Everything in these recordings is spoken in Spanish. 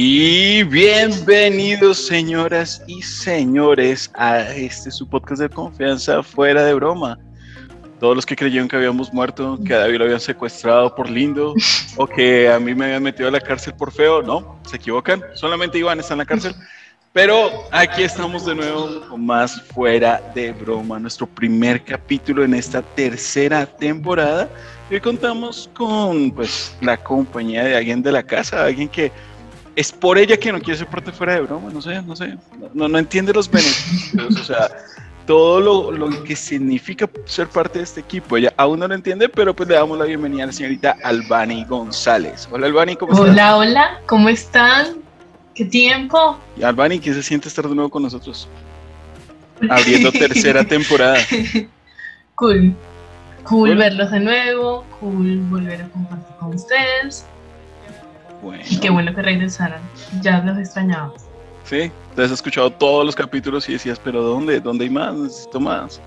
Y bienvenidos, señoras y señores, a este su podcast de confianza fuera de broma. Todos los que creyeron que habíamos muerto, que a David lo habían secuestrado por lindo, o que a mí me habían metido a la cárcel por feo, no, se equivocan. Solamente Iván está en la cárcel. Pero aquí estamos de nuevo con más fuera de broma, nuestro primer capítulo en esta tercera temporada. Hoy contamos con pues la compañía de alguien de la casa, alguien que es por ella que no quiere ser parte fuera de broma, no sé, no sé, no, no entiende los beneficios, o sea, todo lo, lo, que significa ser parte de este equipo. Ella aún no lo entiende, pero pues le damos la bienvenida a la señorita Albani González. Hola Albani, ¿cómo estás? Hola, hola, ¿cómo están? ¿Qué tiempo? Y Albani, ¿qué se siente estar de nuevo con nosotros? Abriendo tercera temporada. Cool. Cool, verlos de nuevo, cool volver a compartir con ustedes. Bueno. Y qué bueno que regresaran. Ya los extrañaba. Sí, te has escuchado todos los capítulos y decías, pero ¿dónde? ¿Dónde hay más? Necesito más.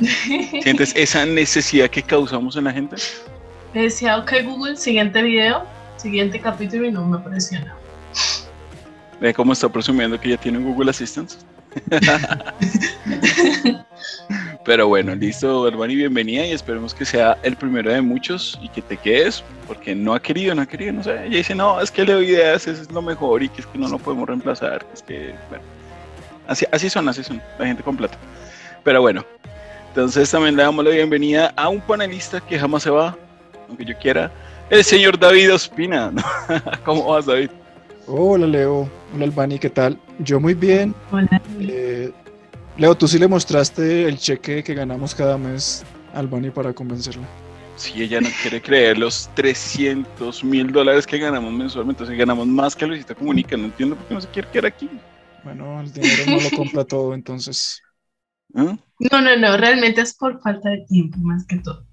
¿Sientes esa necesidad que causamos en la gente? Decía, ok Google, siguiente video, siguiente capítulo y no me apareció nada. Ve cómo está presumiendo que ya tiene un Google Assistant. Pero bueno, listo, Albani, bienvenida y esperemos que sea el primero de muchos y que te quedes, porque no ha querido, no ha querido, no sé. Ella dice, no, es que le doy ideas, eso es lo mejor y que es que no lo podemos reemplazar, es que, bueno, así, así son, así son, la gente completa. Pero bueno, entonces también le damos la bienvenida a un panelista que jamás se va, aunque yo quiera, el señor David Ospina. ¿Cómo vas, David? Hola, Leo. Hola, Albani, ¿qué tal? Yo muy bien. Hola. Eh, Leo, tú sí le mostraste el cheque que ganamos cada mes a Albani para convencerla. Si ella no quiere creer los 300 mil dólares que ganamos mensualmente, entonces ganamos más que Luisita Comunica, no entiendo por qué no se quiere quedar aquí. Bueno, el dinero no lo compra todo, entonces. ¿Ah? No, no, no, realmente es por falta de tiempo más que todo.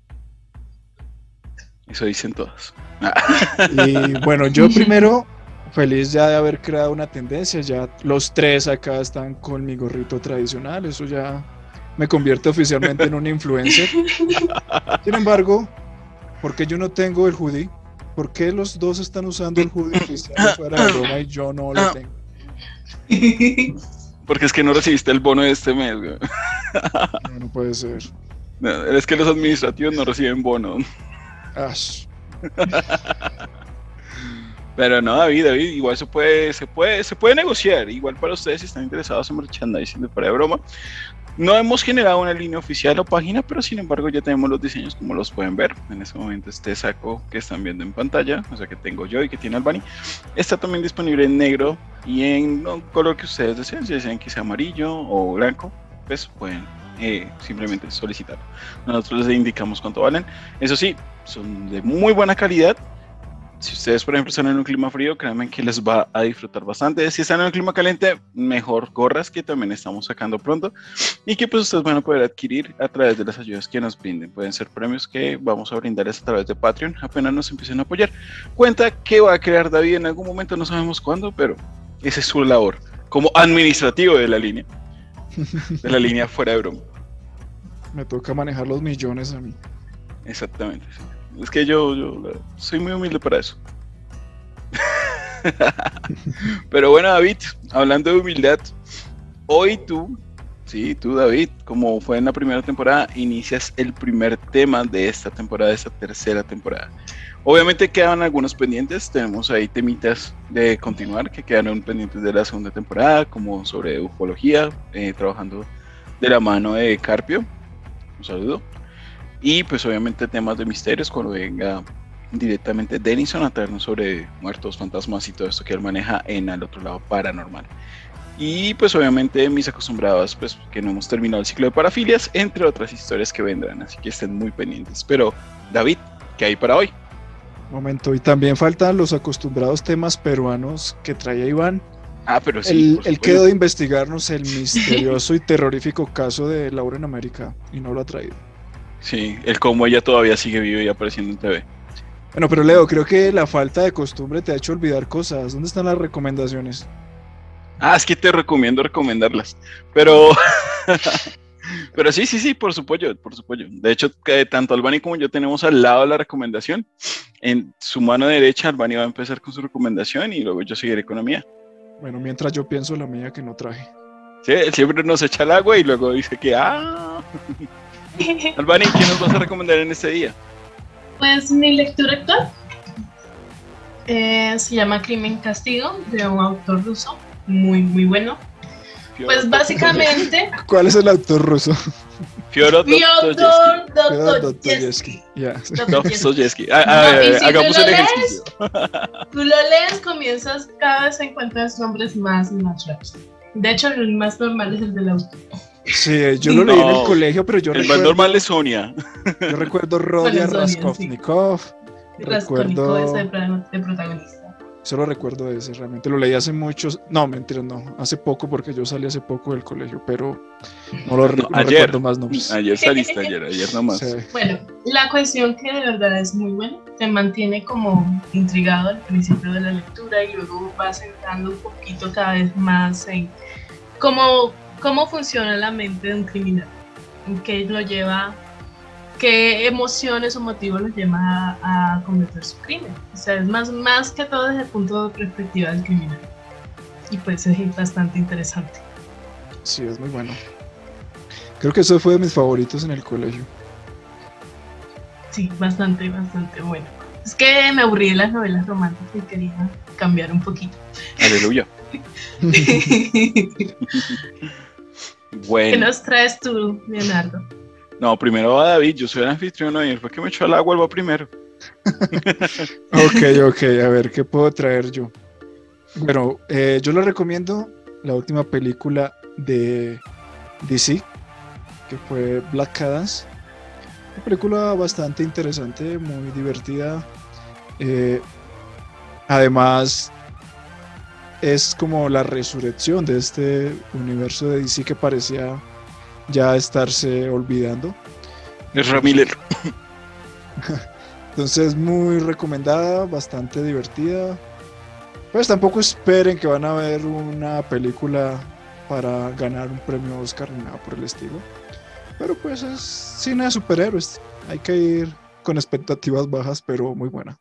Eso dicen todas. Y bueno, yo primero, feliz ya de haber creado una tendencia, ya los tres acá están con mi gorrito tradicional, eso ya me convierte oficialmente en un influencer. Sin embargo, ¿por qué yo no tengo el hoodie? ¿Por qué los dos están usando el hoodie fuera de broma y yo no lo tengo? Porque es que no recibiste el bono de este mes, güey. No, no puede ser. No, es que los administrativos no reciben bono. Ash. Pero no, David, David, igual se puede, se puede, se puede negociar. Igual para ustedes si están interesados en merchandising de para de broma. No hemos generado una línea oficial o página, pero sin embargo ya tenemos los diseños como los pueden ver. En este momento este saco que están viendo en pantalla, o sea que tengo yo y que tiene Albani, está también disponible en negro y en un color que ustedes deseen, si desean que sea amarillo o blanco, pues pueden eh, simplemente solicitarlo. Nosotros les indicamos cuánto valen. Eso sí, son de muy buena calidad. Si ustedes, por ejemplo, están en un clima frío, créanme que les va a disfrutar bastante. Si están en un clima caliente, mejor gorras que también estamos sacando pronto y que pues ustedes van a poder adquirir a través de las ayudas que nos brinden. Pueden ser premios que vamos a brindarles a través de Patreon apenas nos empiecen a apoyar. Cuenta que va a crear David en algún momento, no sabemos cuándo, pero esa es su labor como administrativo de la línea. De la línea fuera de broma. Me toca manejar los millones a mí. Exactamente. sí. Es que yo, soy muy humilde para eso. Pero bueno, David, hablando de humildad, hoy tú, sí, tú, David, como fue en la primera temporada, inicias el primer tema de esta temporada, de esta tercera temporada. Obviamente quedan algunos pendientes, tenemos ahí temitas de continuar que quedaron pendientes de la segunda temporada, como sobre ufología, eh, trabajando de la mano de Carpio. Un saludo. Y pues obviamente temas de misterios cuando venga directamente Denison a traernos sobre muertos, fantasmas y todo esto que él maneja en al otro lado paranormal. Y pues obviamente mis acostumbrados, pues que no hemos terminado el ciclo de parafilias, entre otras historias que vendrán, así que estén muy pendientes. Pero David, ¿qué hay para hoy? Momento, y también faltan los acostumbrados temas peruanos que traía Iván. Ah, pero sí. él, quedó de investigarnos el misterioso y terrorífico caso de Laura en América y no lo ha traído. Sí, el cómo ella todavía sigue viva y apareciendo en TV. Bueno, pero Leo, creo que la falta de costumbre te ha hecho olvidar cosas. ¿Dónde están las recomendaciones? Ah, es que te recomiendo recomendarlas. Pero, Pero sí, sí, sí, por supuesto, por supuesto. De hecho, que tanto Albani como yo tenemos al lado la recomendación. En su mano derecha, Albani va a empezar con su recomendación y luego yo seguiré con la mía. Bueno, mientras yo pienso la mía que no traje. Sí, él siempre nos echa el agua y luego dice que, ah. Albani, ¿qué nos vas a recomendar en este día? Pues mi lectura actual eh, se llama Crimen Castigo de un autor ruso muy, muy bueno. Pues básicamente. ¿Cuál es el autor ruso? Fyodor Dostoyevsky. Dostoyevsky. Ah, No, ah, eh, hagamos un lo ejercicio. Tú lo lees, comienzas, cada vez encuentras nombres más y más raros. De hecho, el más normal es el del autor. Sí, yo lo leí en el No, colegio, pero yo El más recuerdo, normal es Sonia. yo recuerdo Rodia Sonia, sí. Recuerdo- es el pro- el protagonista. Solo recuerdo ese, realmente lo leí hace muchos, no, mentira, no, hace poco porque yo salí hace poco del colegio, pero no lo No, no ayer. recuerdo más nombres. Ayer saliste, ayer, ayer nomás. Sí. Bueno, la cuestión que de verdad es muy buena, te mantiene como intrigado al principio de la lectura y luego vas entrando un poquito cada vez más en cómo, cómo funciona la mente de un criminal, qué lo lleva, qué emociones o motivos lo lleva a, a cometer su crimen. O sea, es más, más que todo desde el punto de perspectiva del criminal. Y pues es bastante interesante. Sí, es muy bueno. Creo que eso fue de mis favoritos en el colegio. Sí, bastante, bastante bueno. Es que me aburrí de las novelas románticas y quería cambiar un poquito. Aleluya. ¿Qué nos traes tú, Leonardo? No, primero va David, yo soy el anfitrión y él fue que me echó al agua, él va primero. Ok, ok, a ver, ¿qué puedo traer yo? Bueno, eh, yo le recomiendo la última película de DC, que fue Black Cadence. Una película bastante interesante, muy divertida. Eh, además, es como la resurrección de este universo de DC que parecía ya estarse olvidando. Es Ramiller. Entonces, muy recomendada, bastante divertida. Pues tampoco esperen que van a ver una película para ganar un premio Oscar ni nada por el estilo. Pero pues es cine de superhéroes. Hay que ir con expectativas bajas, pero muy buena.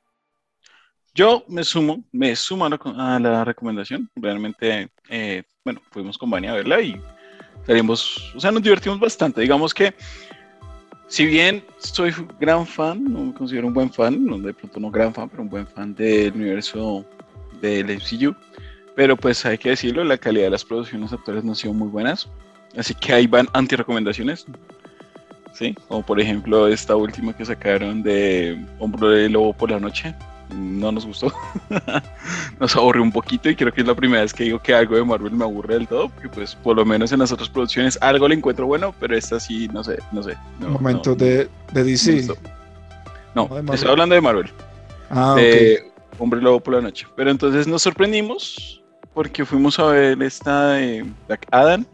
Yo me sumo, me sumo a la, recomendación. Realmente, eh, bueno, fuimos con Vania a verla y salimos, o sea, nos divertimos bastante. Digamos que, si bien soy gran fan, me considero un buen fan, de pronto no gran fan, pero un buen fan del universo del MCU, pero pues hay que decirlo, la calidad de las producciones actuales no han sido muy buenas. Así que ahí van anti-recomendaciones. Sí, como por ejemplo esta última que sacaron de Hombro de Lobo por la Noche. No nos gustó. nos aburrió un poquito y creo que es la primera vez que digo que algo de Marvel me aburre del todo. Porque pues por lo menos en las otras producciones algo le encuentro bueno, pero esta sí, no sé, no sé. No, Momento no, de, de DC. No, No, estoy hablando de Marvel. ah, de Hombre Lobo por la Noche. Pero entonces nos sorprendimos porque fuimos a ver esta de Black Adam.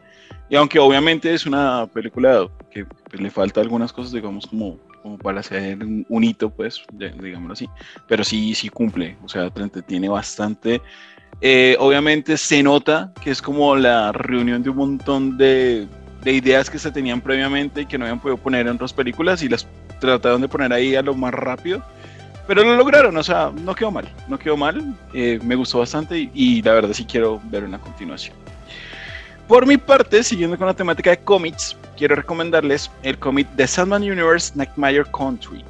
Y aunque obviamente es una película que pues, le falta algunas cosas, digamos, como, para hacer un, hito, pues, digámoslo así. Pero sí, sí cumple. O sea, entretiene bastante. Eh, obviamente se nota que es como la reunión de un montón de, de ideas que se tenían previamente y que no habían podido poner en otras películas y las trataron de poner ahí a lo más rápido. Pero lo lograron, o sea, no quedó mal, no quedó mal, eh, me gustó bastante y, y la verdad sí quiero ver una continuación. Por mi parte, siguiendo con la temática de cómics, quiero recomendarles el cómic The Sandman Universe Nightmare Country,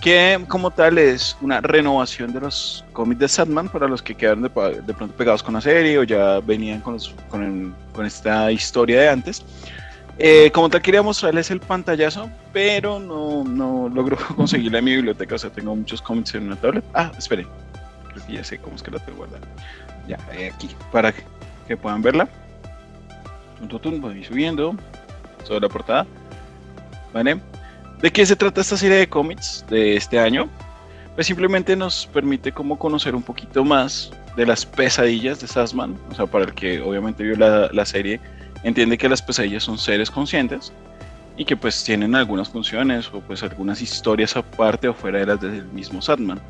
que como tal es una renovación de los cómics de Sandman para los que quedaron de, de pronto pegados con la serie o ya venían con, los- con, el- con esta historia de antes. Eh, como tal quería mostrarles el pantallazo, pero no, no logro conseguirla en mi biblioteca, o sea, tengo muchos cómics en una tablet. Ah, esperen, creo que ya sé cómo es que la tengo guardada. Ya, eh, aquí, para que puedan verla. Voy subiendo sobre la portada. ¿Vale? ¿De qué se trata esta serie de cómics de este año? Pues simplemente nos permite como conocer un poquito más de las pesadillas de Sassman, o sea, para el que obviamente vio la, la serie, entiende que las pesadillas son seres conscientes y que pues tienen algunas funciones o pues algunas historias aparte o fuera de las del mismo Sandman.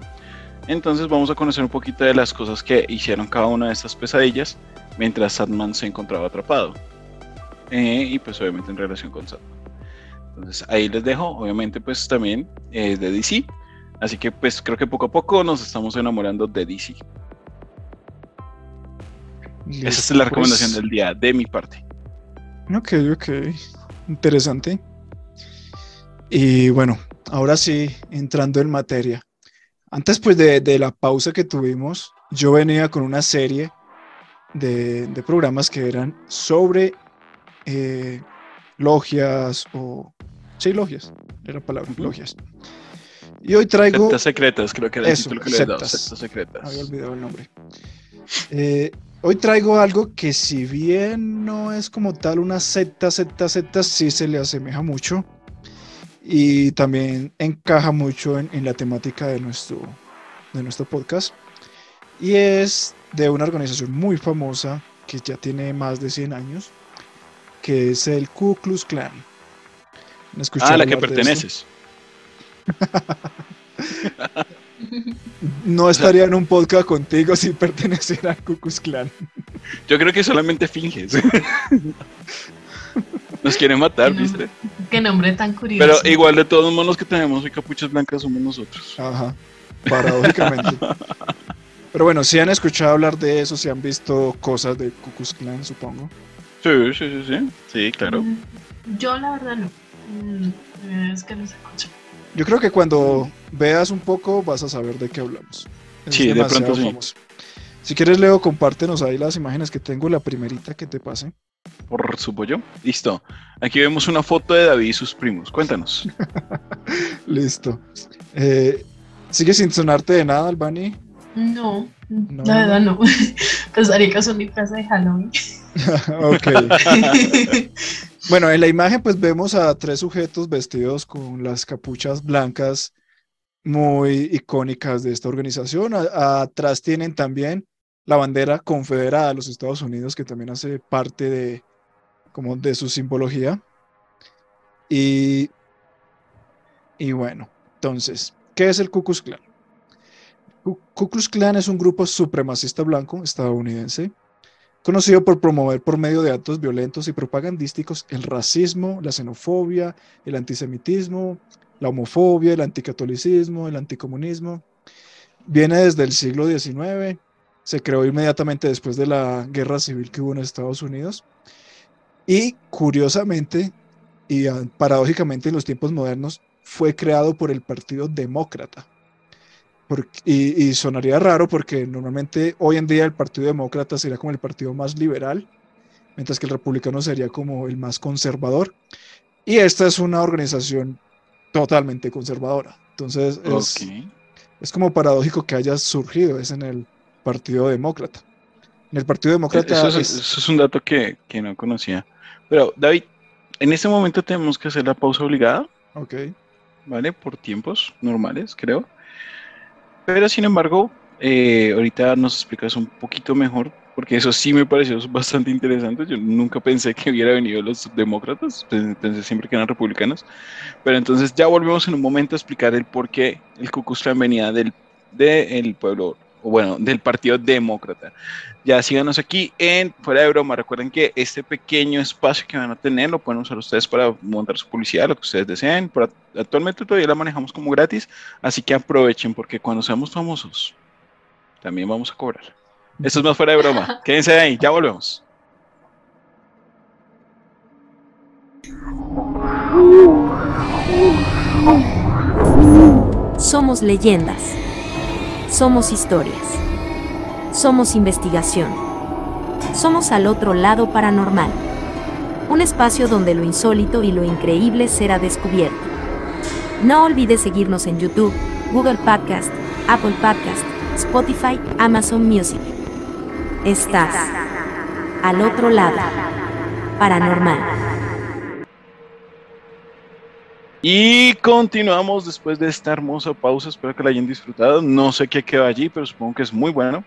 Entonces vamos a conocer un poquito de las cosas que hicieron cada una de estas pesadillas mientras Sandman se encontraba atrapado. Eh, y pues obviamente en relación con Sandman. Entonces ahí les dejo, obviamente pues también es de DC. Así que pues creo que poco a poco nos estamos enamorando de DC. Esa es la recomendación pues. del día de mi parte. Ok, ok. Interesante. Y bueno, ahora sí, entrando en materia. Antes pues de, de la pausa que tuvimos, yo venía con una serie de, de programas que eran sobre eh, logias o... Sí, logias, era la palabra, logias. Y hoy traigo... Sectas secretas, creo que era Eso, el título que le he dado. Sectas secretas. Había olvidado el nombre. Eh, hoy traigo algo que si bien no es como tal una secta, secta, secta, sí se le asemeja mucho y también encaja mucho en, en la temática de nuestro, de nuestro podcast. Y es de una organización muy famosa que ya tiene más de 100 años, que es el Ku Klux Klan. ¿Han escuchado Ah, a la que perteneces. No estaría en un podcast contigo si perteneciera al Ku Klux Klan. Yo creo que solamente finges. Nos quieren matar, No. ¿viste? Qué nombre tan curioso. Pero igual de todos modos los que tenemos hoy capuchas blancas somos nosotros. Ajá, paradójicamente. Pero bueno, si han escuchado hablar de eso, si han visto cosas de Ku Klux Klan, supongo. Sí, sí, sí, sí. Sí, claro. Mm, Yo la verdad no. Mm, Es que no se escucha. Yo creo que cuando veas un poco vas a saber de qué hablamos. Es Sí, de pronto sí. famoso. Si quieres, Leo, compártenos ahí las imágenes que tengo, la primerita que te pase. Por su pollo. Listo. Aquí vemos una foto de David y sus primos. Cuéntanos. Listo. Eh, ¿Sigue sin sonarte de nada, Albani? No, No. la verdad no. Pensaría que son mi casa de Halloween. ok. Bueno, en la imagen pues vemos a tres sujetos vestidos con las capuchas blancas muy icónicas de esta organización. A- atrás tienen también la bandera confederada de los Estados Unidos que también hace parte de como de su simbología. Y, y bueno, entonces, ¿qué es el Ku Klux Klan? Ku Ku Klux Klan es un grupo supremacista blanco estadounidense conocido por promover por medio de actos violentos y propagandísticos el racismo, la xenofobia, el antisemitismo, la homofobia, el anticatolicismo, el anticomunismo. Viene desde el siglo XIX, se creó inmediatamente después de la guerra civil que hubo en Estados Unidos y curiosamente y ah, paradójicamente en los tiempos modernos fue creado por el Partido Demócrata. Y, y sonaría raro porque normalmente hoy en día el Partido Demócrata sería como el partido más liberal, mientras que el republicano sería como el más conservador. Y esta es una organización totalmente conservadora. Entonces es, es como paradójico que haya surgido, es en el Partido Demócrata. En el Partido Demócrata Eso es, es- eso es un dato que, que no conocía. Pero, David, en este momento tenemos que hacer la pausa obligada, ok, ¿vale? Por tiempos normales, creo. Pero, sin embargo, eh, ahorita nos explicas un poquito mejor, porque eso sí me pareció bastante interesante. Yo nunca pensé que hubiera venido los demócratas, pen- pensé siempre que eran republicanos. Pero entonces ya volvemos en un momento a explicar el por qué el Ku venía del, del pueblo, bueno, del Partido Demócrata. Ya síganos aquí en Fuera de Broma. Recuerden que este pequeño espacio que van a tener lo pueden usar ustedes para montar su publicidad, lo que ustedes deseen. Pero actualmente todavía la manejamos como gratis, así que aprovechen porque cuando seamos famosos también vamos a cobrar. Esto es más Fuera de Broma. Quédense ahí, ya volvemos. Somos leyendas. Somos historias. Somos investigación. Somos al otro lado paranormal. Un espacio donde lo insólito y lo increíble será descubierto. No olvides seguirnos en YouTube, Google Podcast, Apple Podcast, Spotify, Amazon Music. Estás al otro lado paranormal. Y continuamos después de esta hermosa pausa. Espero que la hayan disfrutado. No sé qué quedó allí, pero supongo que es muy bueno.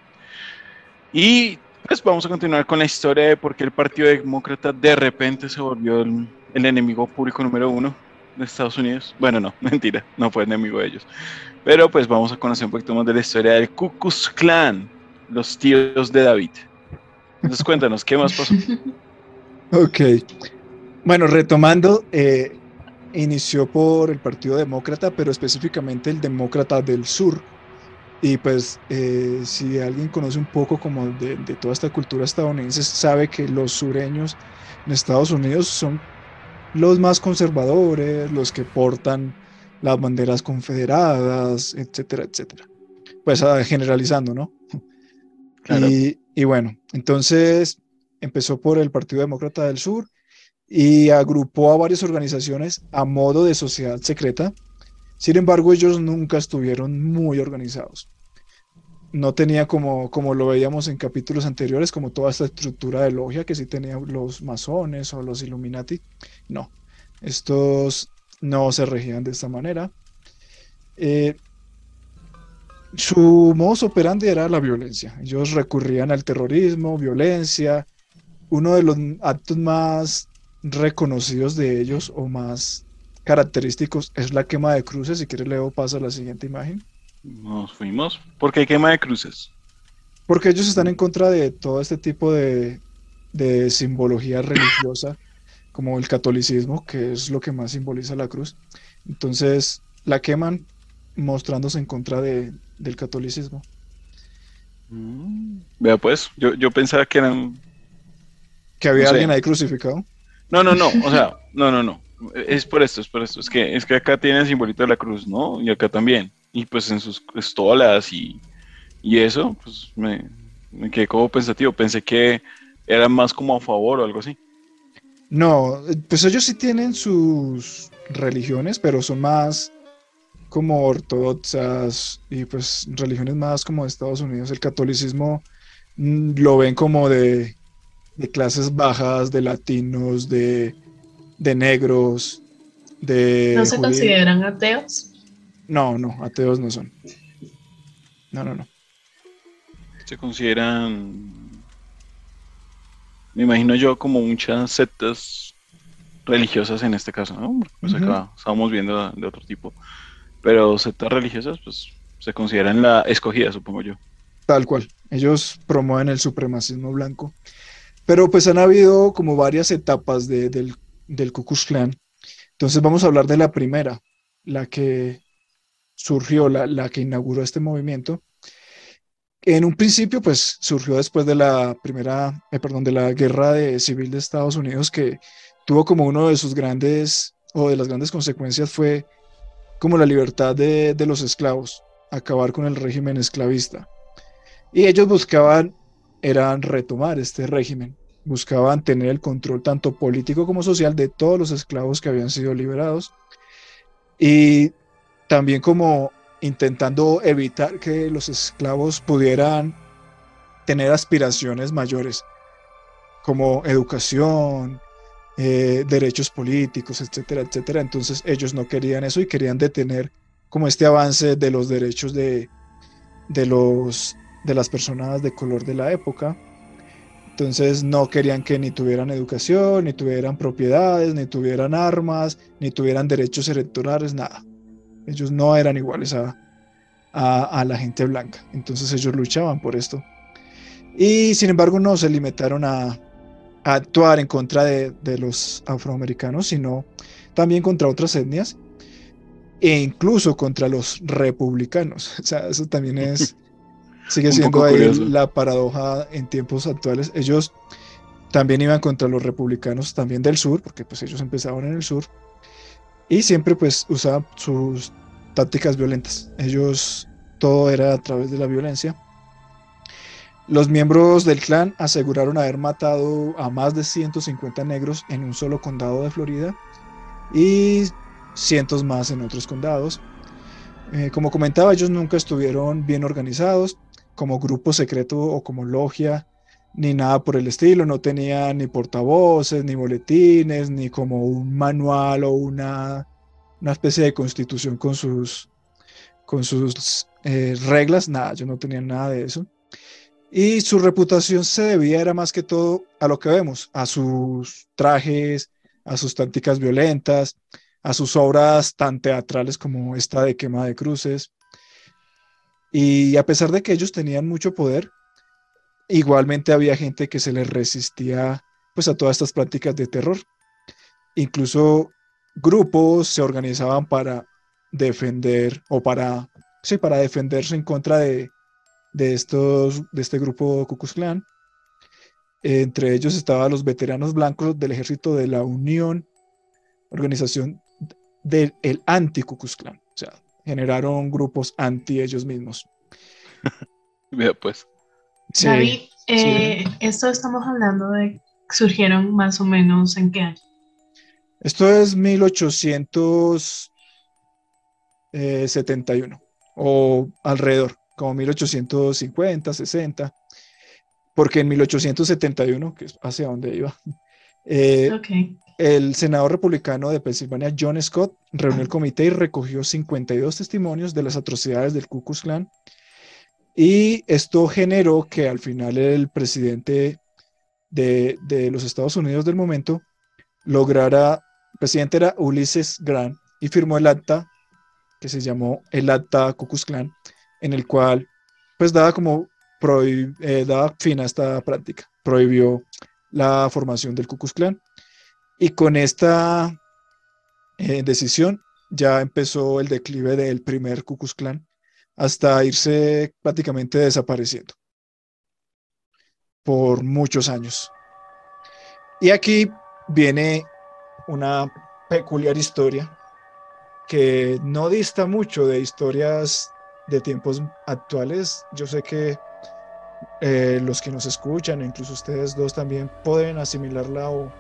Y pues vamos a continuar con la historia de por qué el Partido Demócrata de repente se volvió el, el enemigo público número uno de Estados Unidos. Bueno, no, mentira, no fue enemigo de ellos. Pero pues vamos a conocer un poquito más de la historia del Ku Klux Klan, los tíos de David. Entonces cuéntanos, ¿qué más pasó? ok. Bueno, retomando, eh, inició por el Partido Demócrata, pero específicamente el Demócrata del Sur. Y pues eh, si alguien conoce un poco como de, de, toda esta cultura estadounidense, sabe que los sureños en Estados Unidos son los más conservadores, los que portan las banderas confederadas, etcétera, etcétera. Pues ah, generalizando, ¿no? Y, y bueno, entonces empezó por el Partido Demócrata del Sur y agrupó a varias organizaciones a modo de sociedad secreta. Sin embargo, ellos nunca estuvieron muy organizados. No tenía como, como lo veíamos en capítulos anteriores, como toda esta estructura de logia que sí tenían los masones o los Illuminati. No, estos no se regían de esta manera. Eh, su modus operandi era la violencia. Ellos recurrían al terrorismo, violencia. Uno de los actos más reconocidos de ellos o más característicos es la quema de cruces. Si quieres, Leo, pasa a la siguiente imagen. Nos fuimos. ¿Por qué quema de cruces? Porque ellos están en contra de todo este tipo de, de simbología religiosa, como el catolicismo, que es lo que más simboliza la cruz. Entonces la queman mostrándose en contra de, del catolicismo. Mm. Vea pues, yo, yo pensaba que eran... Que había No sé. alguien ahí crucificado. No, no, no, o sea, no, no, no. Es por esto, es por esto. Es que, es que acá tiene el simbolito de la cruz, ¿no? Y acá también. Y pues en sus estolas y, y eso, pues me, me quedé como pensativo. Pensé que era más como a favor o algo así. No, pues ellos sí tienen sus religiones, pero son más como ortodoxas y pues religiones más como de Estados Unidos. El catolicismo mm, lo ven como de, de clases bajas, de latinos, de, de negros, de... ¿No se judíos. consideran ateos? No, no, ateos no son. No, no, no. Se consideran, me imagino yo, como muchas sectas religiosas en este caso, ¿no? Porque, Pues acá estábamos viendo de otro tipo. Pero sectas religiosas, pues se consideran la escogida, supongo yo. Tal cual. Ellos promueven el supremacismo blanco. Pero pues han habido como varias etapas de- del, del Ku Klux Klan. Entonces vamos a hablar de la primera, la que surgió, la, la que inauguró este movimiento. En un principio, pues surgió después de la primera, eh, perdón, de la guerra de- civil de Estados Unidos, que tuvo como uno de sus grandes, o de las grandes consecuencias fue como la libertad de, de los esclavos, acabar con el régimen esclavista. Y ellos buscaban, eran retomar este régimen, buscaban tener el control tanto político como social de todos los esclavos que habían sido liberados y también como intentando evitar que los esclavos pudieran tener aspiraciones mayores como educación, eh, derechos políticos, etcétera, etcétera. Entonces ellos no querían eso y querían detener como este avance de los derechos de, de, los, de las personas de color de la época. Entonces no querían que ni tuvieran educación, ni tuvieran propiedades, ni tuvieran armas, ni tuvieran derechos electorales, nada. Ellos no eran iguales a, a, la gente blanca. Entonces ellos luchaban por esto. Y sin embargo no se limitaron a, a actuar en contra de, de los afroamericanos, sino también contra otras etnias e incluso contra los republicanos. O sea, eso también es, sigue siendo ahí curioso. la paradoja en tiempos actuales. Ellos también iban contra los republicanos también del sur, porque pues ellos empezaron en el sur, y siempre pues usaban sus tácticas violentas. Ellos, todo era a través de la violencia. Los miembros del clan aseguraron haber matado a más de 150 negros en un solo condado de Florida y cientos más en otros condados. Eh, como comentaba, ellos nunca estuvieron bien organizados como grupo secreto o como logia, ni nada por el estilo. No tenían ni portavoces, ni boletines, ni como un manual o una, una especie de constitución con sus, con sus eh, reglas. Nada, ellos no tenían nada de eso. Y su reputación se debía, era más que todo a lo que vemos, a sus trajes, a sus tácticas violentas, a sus obras tan teatrales como esta de quema de cruces. Y a pesar de que ellos tenían mucho poder, igualmente había gente que se les resistía pues a todas estas prácticas de terror. Incluso grupos se organizaban para defender o para, sí, para defenderse en contra de, de, estos, de este grupo Ku Klux Klan. Entre ellos estaban los veteranos blancos del ejército de la Unión, organización del Klux Klan. O sea, generaron grupos anti ellos mismos. Mira, pues. David, eh, esto estamos hablando de surgieron más o menos en qué año? Esto es 1871 eh, o alrededor, como 1850, 60, porque en 1871, que es hacia donde iba, eh, el senador republicano de Pensilvania, John Scott, reunió el comité y recogió 52 testimonios de las atrocidades del Ku Klux Klan. Y esto generó que al final el presidente de, de los Estados Unidos del momento lograra, el presidente era Ulysses Grant y firmó el acta que se llamó el acta Ku Klux Klan, en el cual pues daba como eh, daba fin a esta práctica, prohibió la formación del Ku Klux Klan y con esta eh, decisión ya empezó el declive del primer Ku Klan hasta irse prácticamente desapareciendo por muchos años. Y aquí viene una peculiar historia que no dista mucho de historias de tiempos actuales. Yo sé que eh, los que nos escuchan, incluso ustedes dos también, pueden asimilarla o,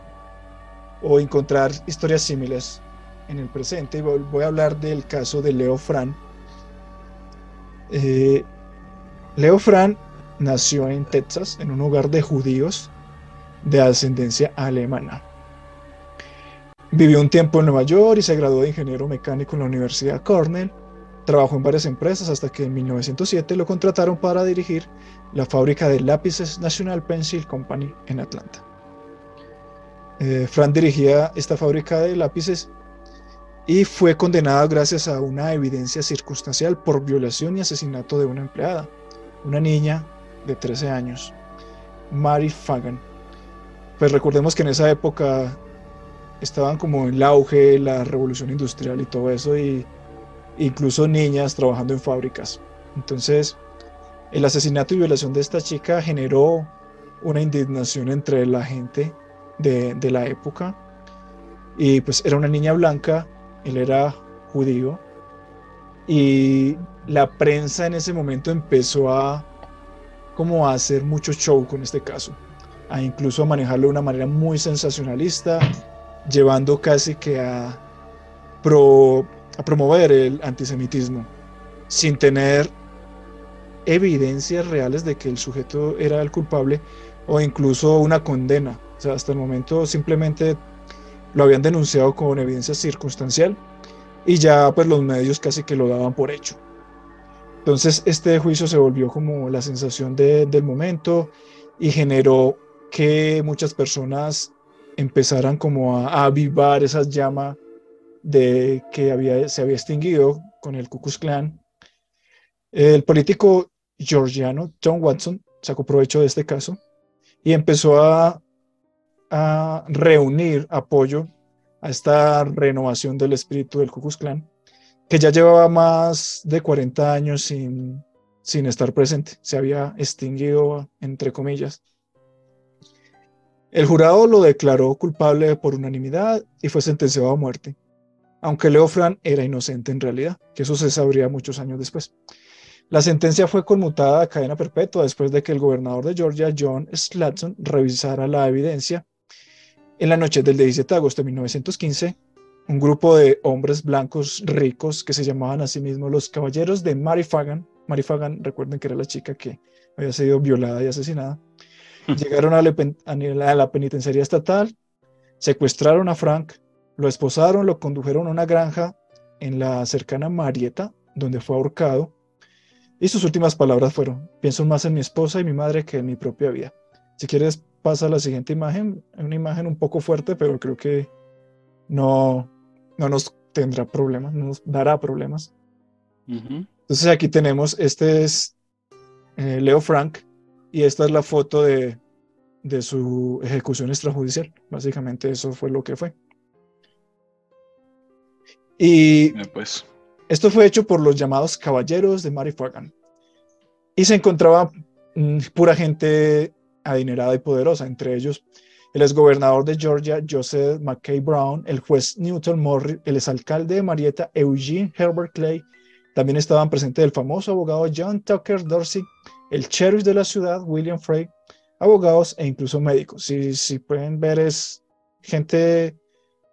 o encontrar historias similares en el presente. Voy a hablar del caso de Leo Fran. Eh, Leo Fran nació en Texas, en un hogar de judíos de ascendencia alemana. Vivió un tiempo en Nueva York y se graduó de ingeniero mecánico en la Universidad Cornell. Trabajó en varias empresas hasta que en 1907 lo contrataron para dirigir la fábrica de lápices National Pencil Company en Atlanta. Eh, Fran dirigía esta fábrica de lápices y fue condenado gracias a una evidencia circunstancial por violación y asesinato de una empleada, una niña de 13 años, Mary Fagan. Pues recordemos que en esa época estaban como en el auge la revolución industrial y todo eso, y incluso niñas trabajando en fábricas. Entonces, el asesinato y violación de esta chica generó una indignación entre la gente de, de la época. Y pues era una niña blanca, él era judío, y la prensa en ese momento empezó a como a hacer mucho show con este caso, a incluso a manejarlo de una manera muy sensacionalista, llevando casi que a, a promover el antisemitismo, sin tener evidencias reales de que el sujeto era el culpable o incluso una condena. Hasta el momento simplemente lo habían denunciado con evidencia circunstancial y ya pues los medios casi que lo daban por hecho. Entonces este juicio se volvió como la sensación del momento y generó que muchas personas empezaran como a, avivar esa llama de que había, se había extinguido con el Ku Klux. El político georgiano John Watson sacó provecho de este caso y empezó a, a reunir apoyo a esta renovación del espíritu del Ku Klux Klan que ya llevaba más de 40 años sin, sin estar presente, se había extinguido, entre comillas. El jurado lo declaró culpable por unanimidad y fue sentenciado a muerte, aunque Leo Fran era inocente en realidad, que eso se sabría muchos años después. La sentencia fue conmutada a cadena perpetua después de que el gobernador de Georgia, John Slatson, revisara la evidencia. En la noche del 17 de agosto de 1915, un grupo de hombres blancos ricos que se llamaban a sí mismos los caballeros de Mary Fagan. Mary Fagan, recuerden que era la chica que había sido violada y asesinada. Llegaron a la, penitenciaría estatal, secuestraron a Frank, lo esposaron, lo condujeron a una granja en la cercana Marieta, donde fue ahorcado. Y sus últimas palabras fueron, pienso más en mi esposa y mi madre que en mi propia vida. Si quieres, pasa a la siguiente imagen, una imagen un poco fuerte, pero creo que no, no nos tendrá problemas, no nos dará problemas. Entonces aquí tenemos, este es eh, Leo Frank y esta es la foto de, de su ejecución extrajudicial. Básicamente eso fue lo que fue. Y pues. esto fue hecho por los llamados caballeros de Mary Fagan. Y se encontraba mm, pura gente adinerada y poderosa, entre ellos el exgobernador de Georgia, Joseph McKay Brown, el juez Newton Morris, el exalcalde de Marietta, Eugene Herbert Clay. También estaban presentes el famoso abogado John Tucker Dorsey, el sheriff de la ciudad, William Frey, abogados e incluso médicos. Si, si pueden ver, es gente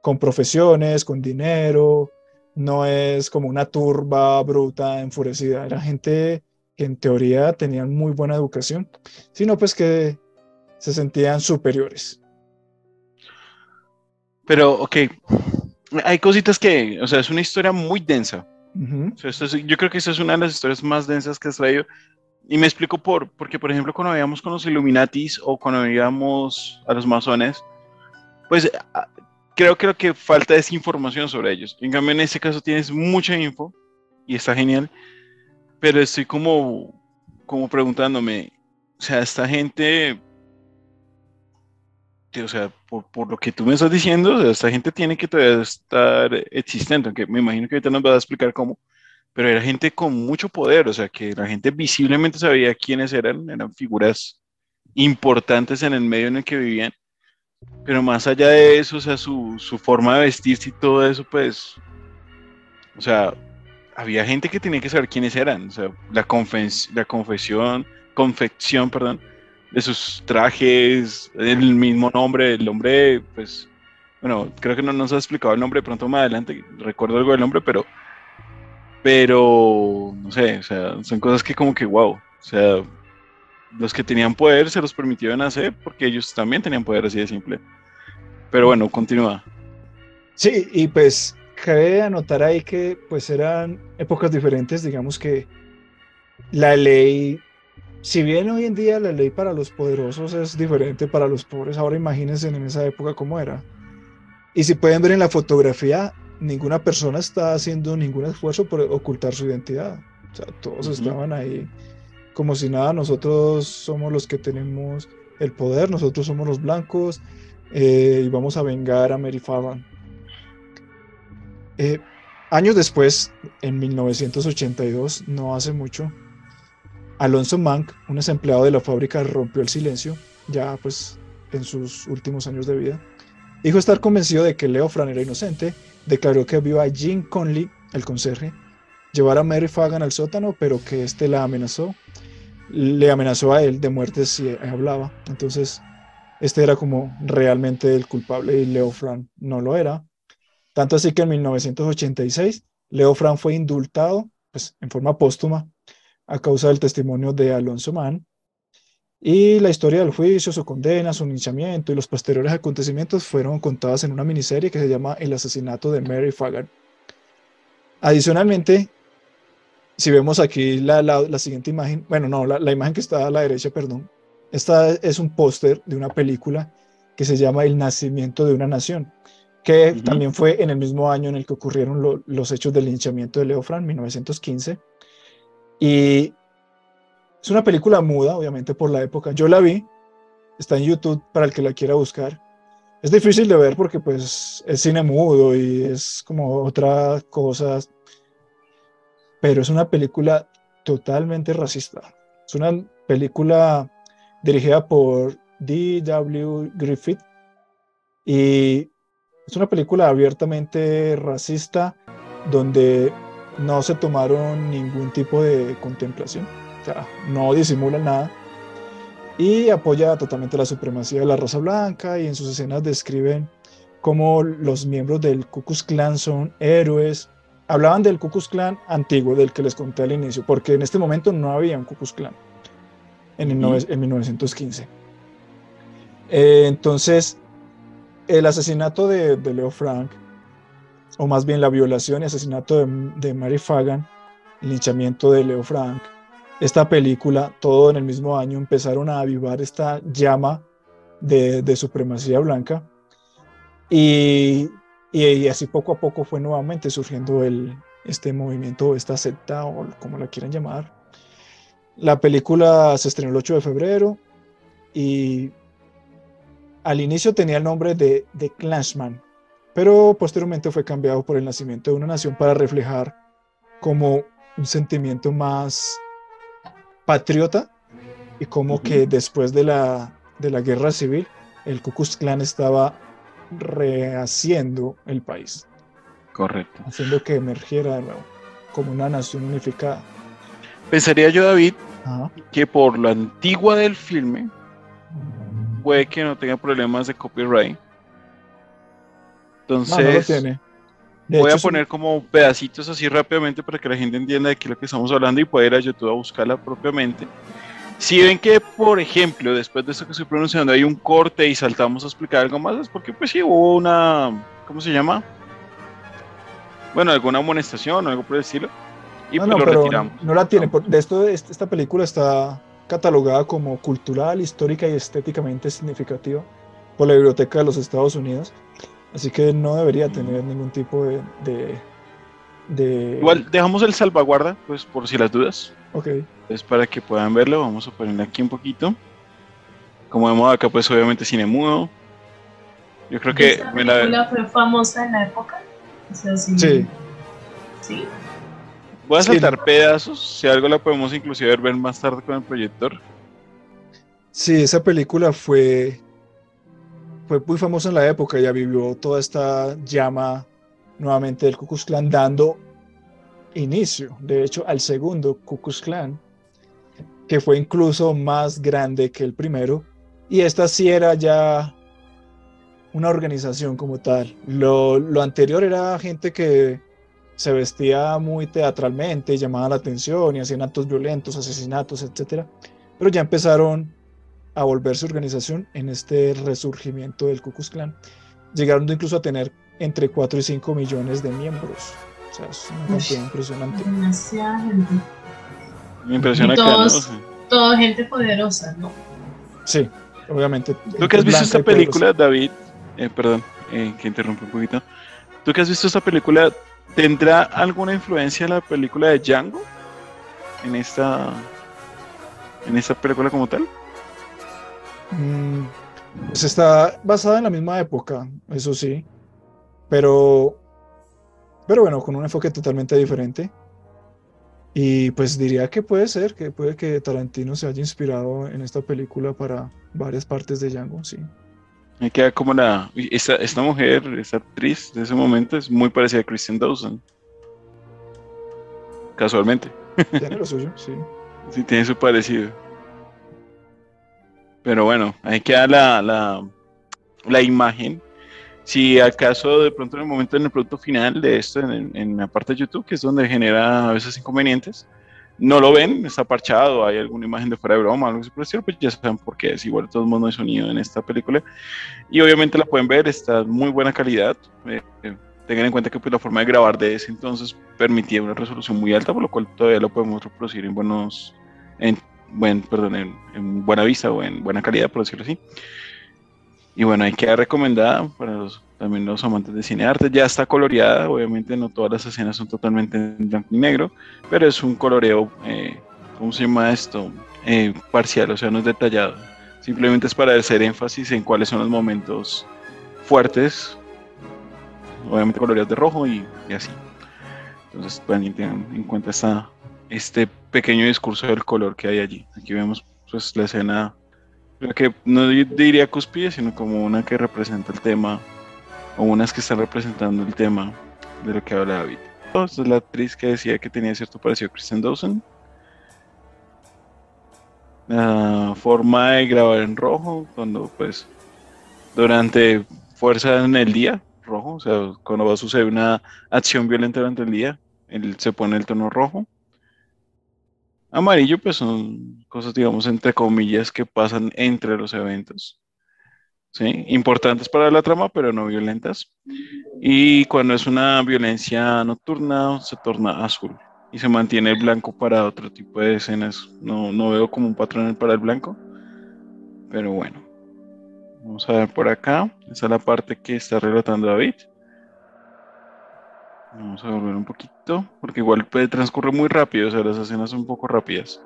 con profesiones, con dinero, no es como una turba bruta, enfurecida, era gente que en teoría tenían muy buena educación, sino pues que se sentían superiores. Pero, ok, hay cositas que, o sea, es una historia muy densa. yo creo que esta es una de las historias más densas que has traído. Y me explico por, porque, por ejemplo, cuando veíamos con los Illuminatis o cuando veíamos a los masones, pues creo, creo que falta desinformación sobre ellos. En cambio, en este caso tienes mucha info y está genial, pero estoy como, como preguntándome, o sea, esta gente o sea, por, por, lo que tú me estás diciendo, esta gente tiene que todavía estar existente, aunque me imagino que ahorita nos va a explicar cómo, pero era gente con mucho poder, o sea, que la gente visiblemente sabía quiénes eran, eran figuras importantes en el medio en el que vivían, pero más allá de eso, o sea, su, su forma de vestirse y todo eso, pues, o sea, había gente que tenía que saber quiénes eran, o sea, la, la confesión, confección, perdón, de sus trajes, el mismo nombre, el hombre, pues, bueno, creo que no nos ha explicado el nombre, pronto más adelante recuerdo algo del nombre, pero, pero, no sé, o sea, son cosas que como que, wow, o sea, los que tenían poder se los permitieron hacer porque ellos también tenían poder así de simple. Pero bueno, continúa. Sí, y pues cabe anotar ahí que pues eran épocas diferentes, digamos que la ley si bien hoy en día la ley para los poderosos es diferente para los pobres, ahora imagínense en esa época cómo era. Y si pueden ver en la fotografía, ninguna persona está haciendo ningún esfuerzo por ocultar su identidad. O sea, todos estaban ahí como si nada, nosotros somos los que tenemos el poder, nosotros somos los blancos eh, y vamos a vengar a Mary Fagan. Eh, años después, en 1982, no hace mucho, Alonso Mank, un ex empleado de la fábrica, rompió el silencio, ya pues en sus últimos años de vida. Dijo estar convencido de que Leo Fran era inocente, declaró que vio a Jim Conley, el conserje, llevar a Mary Fagan al sótano, pero que éste la amenazó, le amenazó a él de muerte si hablaba. Entonces, este era como realmente el culpable y Leo Fran no lo era. Tanto así que en 1986, Leo Fran fue indultado, pues en forma póstuma, a causa del testimonio de Alonso Mann. Y la historia del juicio, su condena, su linchamiento y los posteriores acontecimientos fueron contadas en una miniserie que se llama El asesinato de Mary Fagan. Adicionalmente, si vemos aquí la, la, siguiente imagen, bueno, no, la, la, imagen que está a la derecha, perdón, esta es un póster de una película que se llama El nacimiento de una nación, que también fue en el mismo año en el que ocurrieron los hechos del linchamiento de Leo Fran, 1915 y es una película muda, obviamente, por la época. Yo la vi, está en YouTube para el que la quiera buscar. Es difícil de ver porque pues es cine mudo y es como otra cosa, pero es una película totalmente racista. Es una película dirigida por D.W. Griffith y es una película abiertamente racista donde no se tomaron ningún tipo de contemplación, o sea, no disimulan nada y apoya totalmente la supremacía de la raza blanca y en sus escenas describen cómo los miembros del Ku Klux Klan son héroes. Hablaban del Ku Klux Klan antiguo, del que les conté al inicio, porque en este momento no había un Ku Klux Klan en, en 1915. Eh, entonces, el asesinato de, de Leo Frank o más bien la violación y asesinato de, Mary Fagan, el linchamiento de Leo Frank, esta película, todo en el mismo año, empezaron a avivar esta llama de, supremacía blanca y, así poco a poco fue nuevamente surgiendo el, este movimiento, esta secta o como la quieran llamar. La película se estrenó el 8 de febrero y al inicio tenía el nombre de The Clansman, pero posteriormente fue cambiado por el nacimiento de una nación para reflejar como un sentimiento más patriota y como que después de la, de la guerra civil el Ku Klux Klan estaba rehaciendo el país. Correcto. Haciendo que emergiera de nuevo como una nación unificada. Pensaría yo, David, que por lo antigua del filme, puede que no tenga problemas de copyright. Entonces, voy a poner como pedacitos así rápidamente para que la gente entienda de qué es lo que estamos hablando y pueda ir a YouTube a buscarla propiamente. Si ven que, por ejemplo, después de esto que estoy pronunciando hay un corte y saltamos a explicar algo más, es porque pues sí hubo una, ¿cómo se llama? Bueno, alguna amonestación o algo por el estilo. Y no, pues lo retiramos. No la tiene. De esto, esta película está catalogada como cultural, histórica y estéticamente significativa por la Biblioteca de los Estados Unidos. Así que no debería tener ningún tipo de, de, Igual dejamos el salvaguarda, pues por si las dudas. Ok. Es para que puedan verlo. Vamos a ponerle aquí un poquito. Como vemos acá, pues obviamente cine mudo. Yo creo que... ¿Esta película fue famosa en la época? sí. Sí. Voy a saltar pedazos, si algo la podemos inclusive ver más tarde con el proyector. Sí, esa película fue, fue muy famosa en la época, ya vivió toda esta llama nuevamente del Ku Klux dando inicio, de hecho, al segundo Ku Klux que fue incluso más grande que el primero, y esta sí era ya una organización como tal. Lo, lo anterior era gente que se vestía muy teatralmente, llamaba la atención y hacían actos violentos, asesinatos, etc. Pero ya empezaron a volverse organización en este resurgimiento del Ku Klux Klan. Llegaron incluso a tener entre 4 y 5 millones de miembros. O sea, es una cantidad impresionante. Demasiada gente. Me impresiona todos, Toda gente poderosa, ¿no? Sí, obviamente. ¿Tú que has visto esta película, David? Eh, perdón, eh, que interrumpo un poquito. ¿Tú que has visto esta película? ¿Tendrá alguna influencia la película de Django en esta en esta película como tal? Mm, pues está basada en la misma época, eso sí, pero pero bueno, con un enfoque totalmente diferente. Y pues diría que puede ser, que puede que Tarantino se haya inspirado en esta película para varias partes de Django, sí. Me queda como la. Esta, esta mujer, esta actriz de ese momento es muy parecida a Christian Dawson. Casualmente. Tiene lo suyo, sí. Sí, tiene su parecido. Pero bueno, ahí queda la, la, la imagen. Si acaso de pronto en el momento, en el producto final de esto, en, en la parte de YouTube, que es donde genera a veces inconvenientes, no lo ven, está parchado, hay alguna imagen de fuera de broma, algo por el pues ya saben por qué es. Igual todos modos no hay sonido en esta película. Y obviamente la pueden ver, está muy buena calidad. Eh, eh, tengan en cuenta que pues, la forma de grabar de ese entonces permitía una resolución muy alta, por lo cual todavía lo podemos reproducir en buenos, en buen, perdón, en, en buena vista o en buena calidad, por decirlo así. Y bueno, hay queda recomendada para los también los amantes de cine arte. Ya está coloreada, obviamente no todas las escenas son totalmente en blanco y negro, pero es un coloreo, eh, ¿cómo se llama esto? Eh, parcial, o sea, no es detallado. Simplemente es para hacer énfasis en cuáles son los momentos fuertes, obviamente coloreados de rojo y, así. Entonces, también tengan en cuenta esta, este pequeño discurso del color que hay allí. Aquí vemos pues la escena, que no diría cúspide, sino como una que representa el tema o unas que están representando el tema de lo que habla David. Esta es la actriz que decía que tenía cierto parecido a Kristen Dawson. La forma de grabar en rojo, cuando pues durante fuerza en el día, rojo, o sea, cuando va a suceder una acción violenta durante el día, él se pone el tono rojo. Amarillo, pues son cosas, digamos, entre comillas, que pasan entre los eventos. ¿sí? importantes para la trama, pero no violentas. Y cuando es una violencia nocturna, se torna azul y se mantiene el blanco para otro tipo de escenas. No, no veo como un patrón para el blanco, pero bueno. Vamos a ver por acá. Esa es la parte que está relatando David. Vamos a volver un poquito, porque igual puede transcurrir muy rápido, o sea, las escenas son un poco rápidas.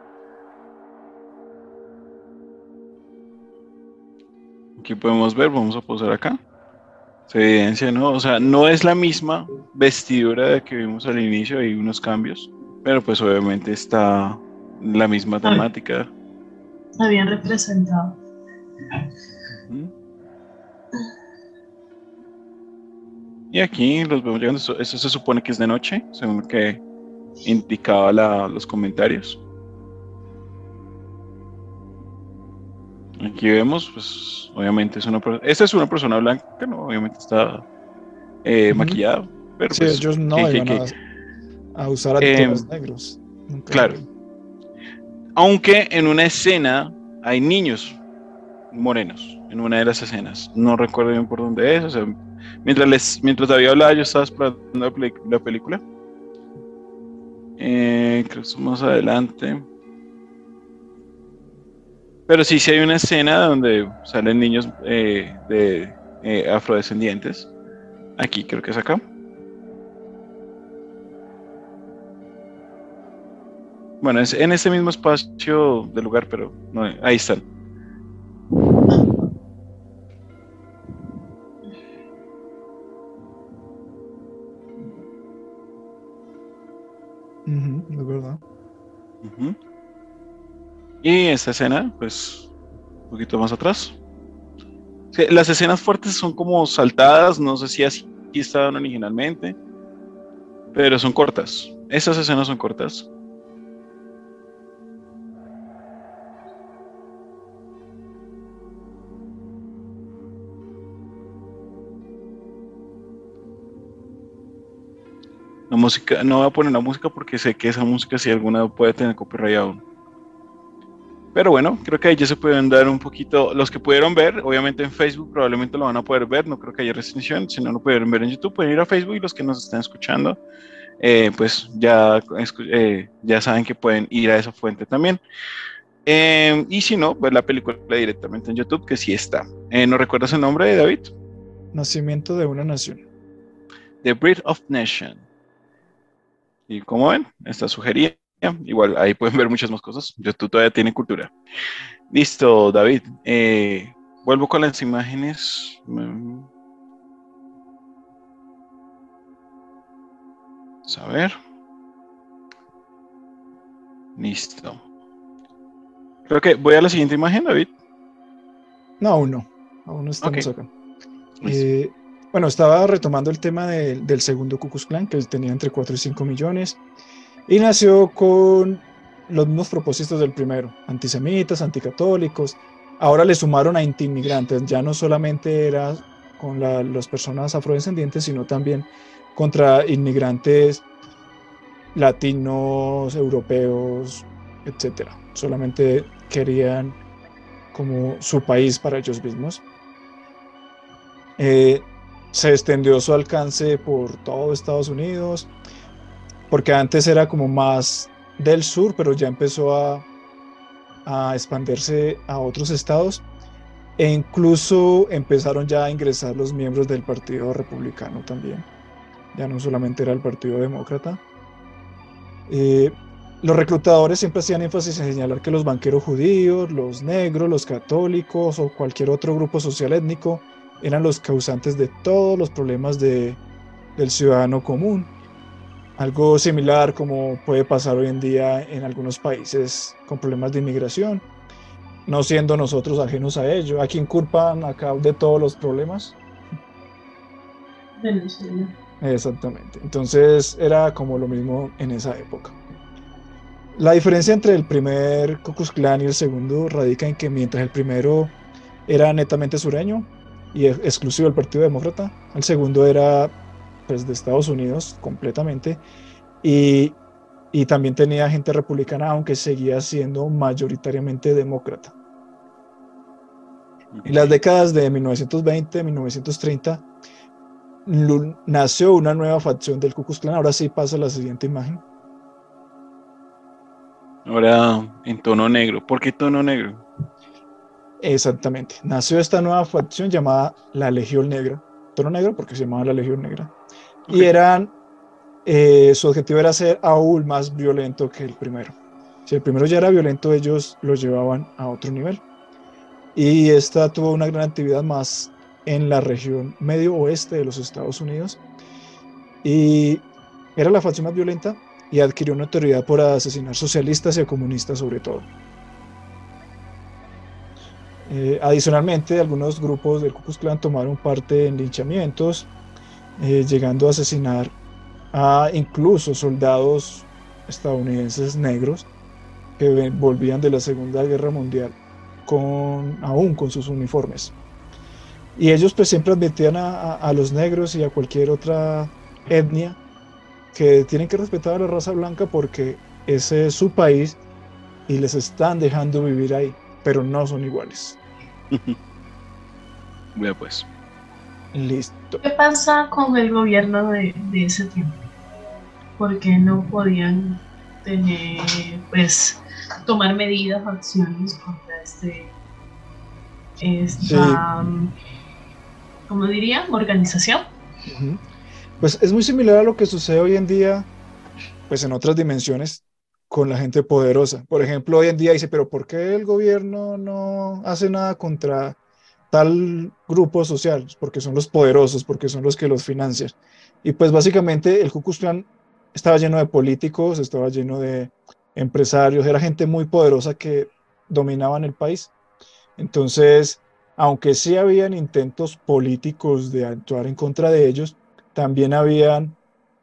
Aquí podemos ver, vamos a posar acá. Se evidencia, ¿no? O sea, no es la misma vestidura que vimos al inicio, hay unos cambios, pero pues obviamente está la misma temática. Habían representado. Y aquí los vemos llegando, eso, eso se supone que es de noche, según lo que indicaba la, los comentarios. Aquí vemos, pues, obviamente es una esta es una persona blanca, no, obviamente está eh, maquillada. Pero Sí, pues, ellos no que- que- iban que- a, a usar Em, actores negros. Nunca. claro. Aunque en una escena hay niños morenos, en una de las escenas. No recuerdo bien por dónde es. O sea, mientras, les, mientras David hablaba, yo estaba esperando la, película. Eh, creo que más adelante. Pero sí, sí hay una escena donde salen niños eh, de eh, afrodescendientes. Aquí, creo que es acá. Bueno, es en este mismo espacio del lugar, pero ahí están. Es verdad. Y esta escena, pues, un poquito más atrás. Las escenas fuertes son como saltadas, no sé si así estaban originalmente, pero son cortas. Esas escenas son cortas. Música, no voy a poner la música porque sé que esa música si alguna puede tener copyright aún. Pero bueno, creo que ahí ya se pueden dar un poquito, los que pudieron ver, obviamente en Facebook probablemente lo van a poder ver, no creo que haya restricción, si no lo pudieron ver en YouTube, pueden ir a Facebook y los que nos están escuchando, eh, pues ya, eh, ya saben que pueden ir a esa fuente también. Eh, y si no, ver la película directamente en YouTube, que sí está. Eh, ¿No recuerdas el nombre de David? Nacimiento de una nación. The Breed of Nation. Y como ven, está sugerida. Igual ahí pueden ver muchas más cosas. YouTube todavía tiene cultura. Listo, David. Eh, vuelvo con las imágenes. Vamos a ver. Listo. Creo que voy a la siguiente imagen, David. No, aún no. Aún no estamos acá. Eh, bueno, estaba retomando el tema del- del segundo Ku Klux Klan, que tenía entre 4 y 5 millones, y nació con los mismos propósitos del primero, antisemitas, anticatólicos. Ahora le sumaron a intimigrantes, ya no solamente era con la- las personas afrodescendientes, sino también contra inmigrantes latinos, europeos, etcétera. Solamente querían como su país para ellos mismos. Eh, se extendió su alcance por todo Estados Unidos, porque antes era como más del sur, pero ya empezó a, expandirse a otros estados e incluso empezaron ya a ingresar los miembros del Partido Republicano también. Ya no solamente era el Partido Demócrata. Eh, los reclutadores siempre hacían énfasis en señalar que los banqueros judíos, los negros, los católicos o cualquier otro grupo social étnico eran los causantes de todos los problemas de, del ciudadano común. Algo similar como puede pasar hoy en día en algunos países con problemas de inmigración, no siendo nosotros ajenos a ello. ¿A quién culpan acá de todos los problemas? Venezuela. Exactamente. Entonces era como lo mismo en esa época. La diferencia entre el primer Ku Klux Klan y el segundo radica en que mientras el primero era netamente sureño y ex- exclusivo del Partido Demócrata, el segundo era pues de Estados Unidos completamente y, y también tenía gente republicana aunque seguía siendo mayoritariamente demócrata. En las décadas de 1920, 1930, lu- nació una nueva facción del Ku Klux Klan. Ahora sí pasa la siguiente imagen. Ahora en tono negro. ¿Por qué tono negro? Exactamente. Nació esta nueva facción llamada la Legión Negra. Tono negro porque se llamaba la Legión Negra. Y eran, eh, su objetivo era ser aún más violento que el primero. Si el primero ya era violento, ellos lo llevaban a otro nivel. Y esta tuvo una gran actividad más en la región medio oeste de los Estados Unidos y era la facción más violenta y adquirió notoriedad por asesinar socialistas y comunistas sobre todo. Eh, adicionalmente, algunos grupos del Ku Klux Klan tomaron parte en linchamientos, eh, llegando a asesinar a incluso soldados estadounidenses negros que volvían de la Segunda Guerra Mundial con, aún con sus uniformes. Y ellos pues siempre admitían a, a, los negros y a cualquier otra etnia que tienen que respetar a la raza blanca porque ese es su país y les están dejando vivir ahí, pero no son iguales. Bueno, pues. Listo. ¿Qué pasa con el gobierno de, de ese tiempo? Porque no podían tener, pues, tomar medidas o acciones contra este, esta, sí. ¿cómo diría? Organización. Uh -huh. Pues es muy similar a lo que sucede hoy en día, pues en otras dimensiones, con la gente poderosa. Por ejemplo, hoy en día dice, pero ¿por qué el gobierno no hace nada contra tal grupo social? Porque son los poderosos, porque son los que los financian. Y pues básicamente el Ku estaba lleno de políticos, estaba lleno de empresarios, era gente muy poderosa que dominaban el país. Entonces, aunque sí habían intentos políticos de actuar en contra de ellos, también habían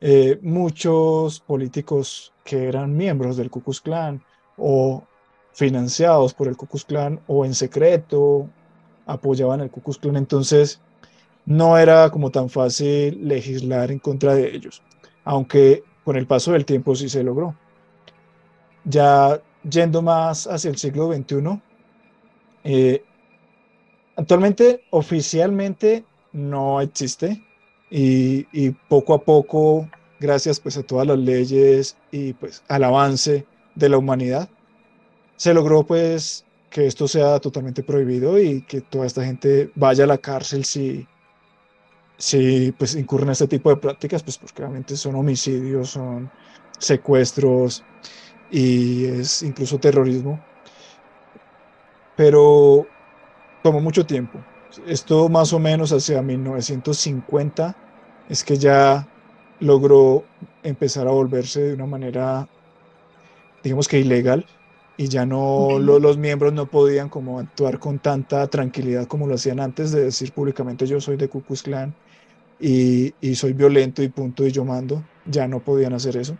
eh, muchos políticos que eran miembros del Ku Klux o financiados por el Ku Klux o en secreto apoyaban el Ku Klux. Entonces, no era como tan fácil legislar en contra de ellos, aunque con el paso del tiempo sí se logró. Ya yendo más hacia el siglo XXI, eh, actualmente oficialmente no existe y, poco a poco, gracias pues a todas las leyes y pues al avance de la humanidad, se logró pues que esto sea totalmente prohibido y que toda esta gente vaya a la cárcel si, si pues incurren en este tipo de prácticas, pues porque realmente son homicidios, son secuestros y es incluso terrorismo. Pero tomó mucho tiempo. Esto más o menos hacia 1950 es que ya logró empezar a volverse de una manera, digamos que ilegal, y ya no lo, los miembros no podían como actuar con tanta tranquilidad como lo hacían antes de decir públicamente yo soy de Ku Klux Klan y, y, soy violento y punto y yo mando, ya no podían hacer eso.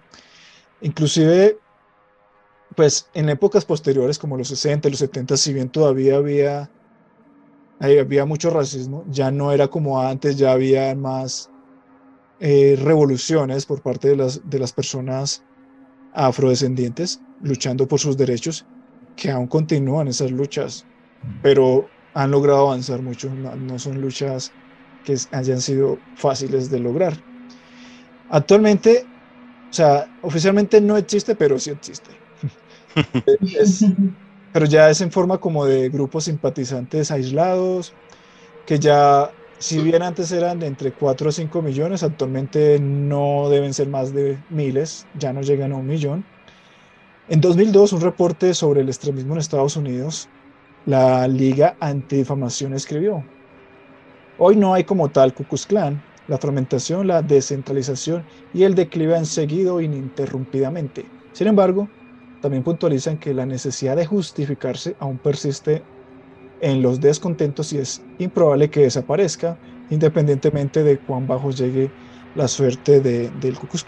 Inclusive, pues en épocas posteriores como los 60, los 70, si bien todavía había, había mucho racismo, ya no era como antes, ya había más eh, revoluciones por parte de las, de las personas afrodescendientes luchando por sus derechos, que aún continúan esas luchas, pero han logrado avanzar mucho, no, no son luchas que hayan sido fáciles de lograr. Actualmente, o sea, oficialmente no existe, pero sí existe. es, pero ya es en forma como de grupos simpatizantes aislados, que ya, si bien antes eran de entre 4 a 5 millones, actualmente no deben ser más de miles, ya no llegan a un millón. En 2002, un reporte sobre el extremismo en Estados Unidos, la Liga Antidifamación escribió, Hoy no hay como tal Ku la fragmentación, la descentralización y el declive han seguido ininterrumpidamente. Sin embargo, también puntualizan que la necesidad de justificarse aún persiste en los descontentos y es improbable que desaparezca independientemente de cuán bajo llegue la suerte de, del Ku Klux.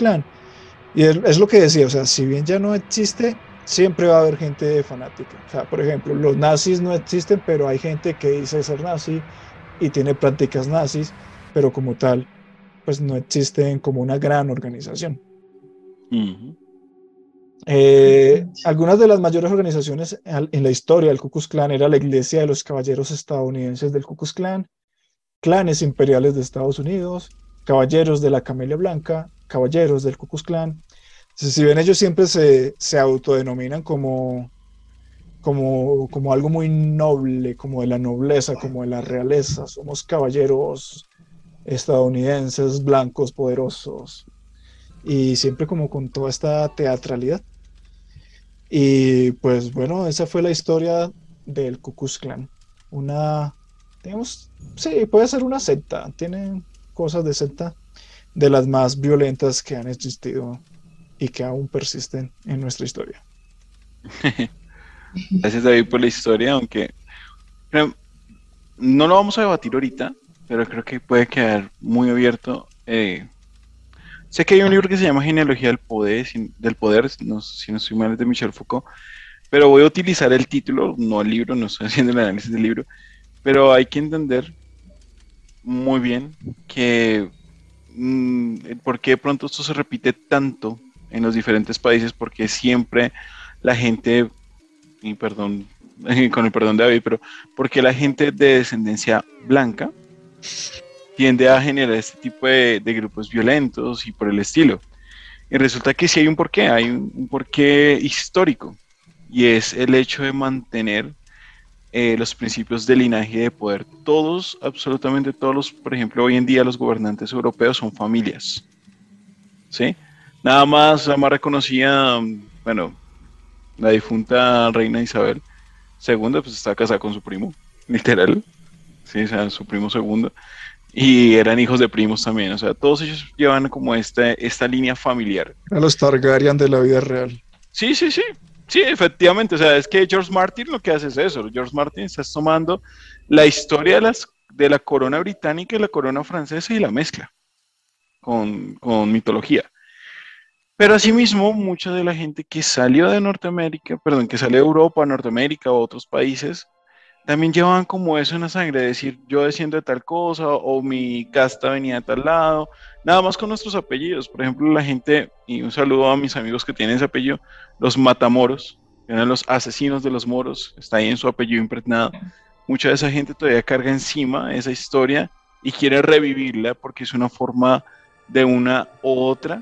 Y es, lo que decía, o sea, si bien ya no existe, siempre va a haber gente fanática. O sea, por ejemplo, los nazis no existen, pero hay gente que dice ser nazi y tiene prácticas nazis, pero como tal, pues no existen como una gran organización. Eh, algunas de las mayores organizaciones en la historia del Ku Klux Klan era la Iglesia de los Caballeros Estadounidenses del Ku Klux Klan, clanes imperiales de Estados Unidos, Caballeros de la Camelia Blanca, Caballeros del Ku Klux Klan. Si bien ellos siempre se, se autodenominan como como, como algo muy noble, como de la nobleza, como de la realeza. Somos caballeros estadounidenses, blancos, poderosos. Y siempre como con toda esta teatralidad. Y pues bueno, esa fue la historia del Ku Klux Klan. Una, digamos, sí, puede ser una secta, tiene cosas de secta de las más violentas que han existido y que aún persisten en nuestra historia. Gracias David por la historia, aunque no lo vamos a debatir ahorita, pero creo que puede quedar muy abierto. Eh, sé que hay un libro que se llama Genealogía del Poder, del poder si no estoy mal, es de Michel Foucault, pero voy a utilizar el título, no el libro, no estoy haciendo el análisis del libro, pero hay que entender muy bien que mm, por qué pronto esto se repite tanto en los diferentes países, porque siempre la gente, y perdón, con el perdón de David, pero porque la gente de descendencia blanca tiende a generar este tipo de, grupos violentos y por el estilo. Y resulta que sí hay un porqué, hay un porqué histórico y es el hecho de mantener eh, los principios de linaje de poder. Todos, absolutamente todos los, por ejemplo, hoy en día los gobernantes europeos son familias. ¿Sí? Nada más, la más reconocida, bueno, la difunta reina Isabel II, pues está casada con su primo, literal. Sí, o sea, su primo segundo. Y eran hijos de primos también. O sea, todos ellos llevan como esta, esta línea familiar. A los Targaryen de la vida real. Sí, sí, sí. Sí, efectivamente, o sea, es que George Martin lo que hace es eso, George Martin está tomando la historia de, las, de la corona británica y la corona francesa y la mezcla con, con mitología. Pero asimismo, mucha de la gente que salió de Norteamérica, perdón, que salió de Europa, Norteamérica o otros países, también llevaban como eso en la sangre, decir yo desciendo de tal cosa o mi casta venía de tal lado, nada más con nuestros apellidos. Por ejemplo, la gente, y un saludo a mis amigos que tienen ese apellido, los matamoros, eran los asesinos de los moros, está ahí en su apellido impregnado. Mucha de esa gente todavía carga encima esa historia y quiere revivirla porque es una forma de una u otra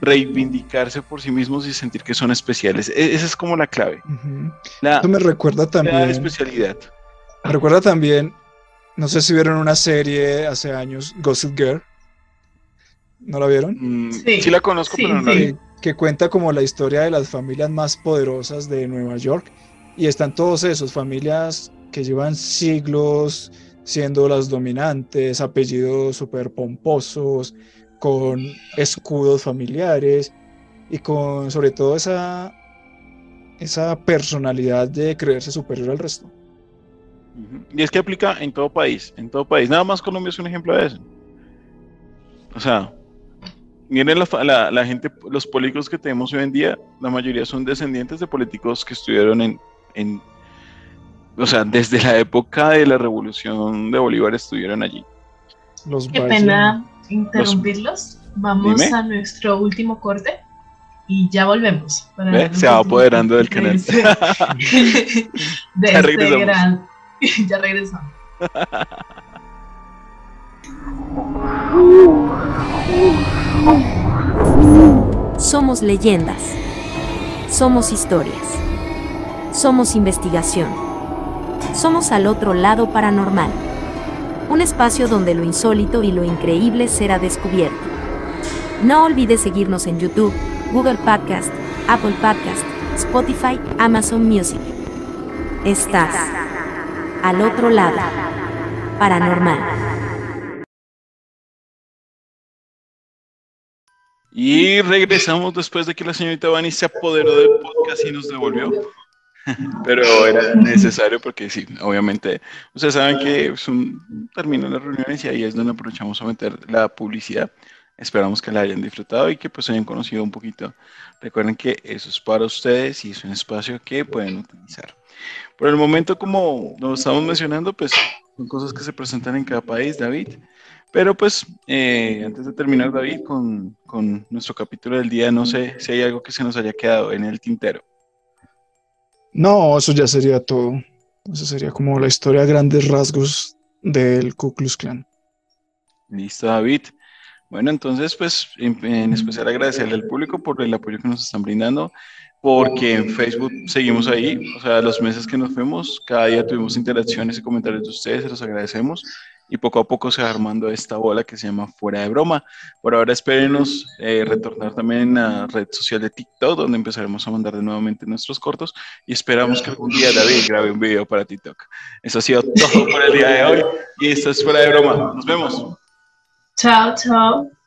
reivindicarse por sí mismos y sentir que son especiales. E-, esa es como la clave. Esto me recuerda también. La especialidad. Me recuerda también, no sé si vieron una serie hace años, Gossip Girl. ¿No la vieron? Mm, sí. la conozco, pero no la vi. Que cuenta como la historia de las familias más poderosas de Nueva York. Y están todos esos, familias que llevan siglos siendo las dominantes, apellidos súper pomposos, con escudos familiares y con sobre todo esa, esa personalidad de creerse superior al resto. Y es que aplica en todo país, en todo país. Nada más Colombia es un ejemplo de eso. O sea, miren la, la, gente, los políticos que tenemos hoy en día, la mayoría son descendientes de políticos que estuvieron en, en o sea, desde la época de la revolución de Bolívar estuvieron allí. Los Qué pena interrumpirlos. Vamos a nuestro último corte y ya volvemos. Se va apoderando del canal. de ya este gran... ya regresamos. Somos leyendas. Somos historias. Somos investigación. Somos al otro lado paranormal un espacio donde lo insólito y lo increíble será descubierto. No olvides seguirnos en YouTube, Google Podcast, Apple Podcast, Spotify, Amazon Music. Estás al otro lado, paranormal. Y regresamos después de que la señorita Vani se apoderó del podcast y nos devolvió. pero era necesario porque sí, obviamente, ustedes saben que es un término de las reuniones y ahí es donde aprovechamos a meter la publicidad. Esperamos que la hayan disfrutado y que pues hayan conocido un poquito. Recuerden que eso es para ustedes y es un espacio que pueden utilizar. Por el momento, como lo estamos mencionando, pues son cosas que se presentan en cada país, David. Pero pues, eh, antes de terminar, David, con, con nuestro capítulo del día, no sé si hay algo que se nos haya quedado en el tintero. No, eso ya sería todo. Eso sería como la historia a grandes rasgos del Ku Klux Klan. Listo, David. Bueno, entonces, pues, en, especial agradecerle al público por el apoyo que nos están brindando, porque en Facebook seguimos ahí, o sea, los meses que nos fuimos, cada día tuvimos interacciones y comentarios de ustedes, se los agradecemos. Y poco a poco se va armando esta bola que se llama Fuera de Broma. Por ahora espérenos eh, retornar también a la red social de TikTok, donde empezaremos a mandar de nuevamente nuestros cortos y esperamos que algún día David grabe un video para TikTok. Eso ha sido todo por el día de hoy y esto es Fuera de Broma. Nos vemos. Chao, chao.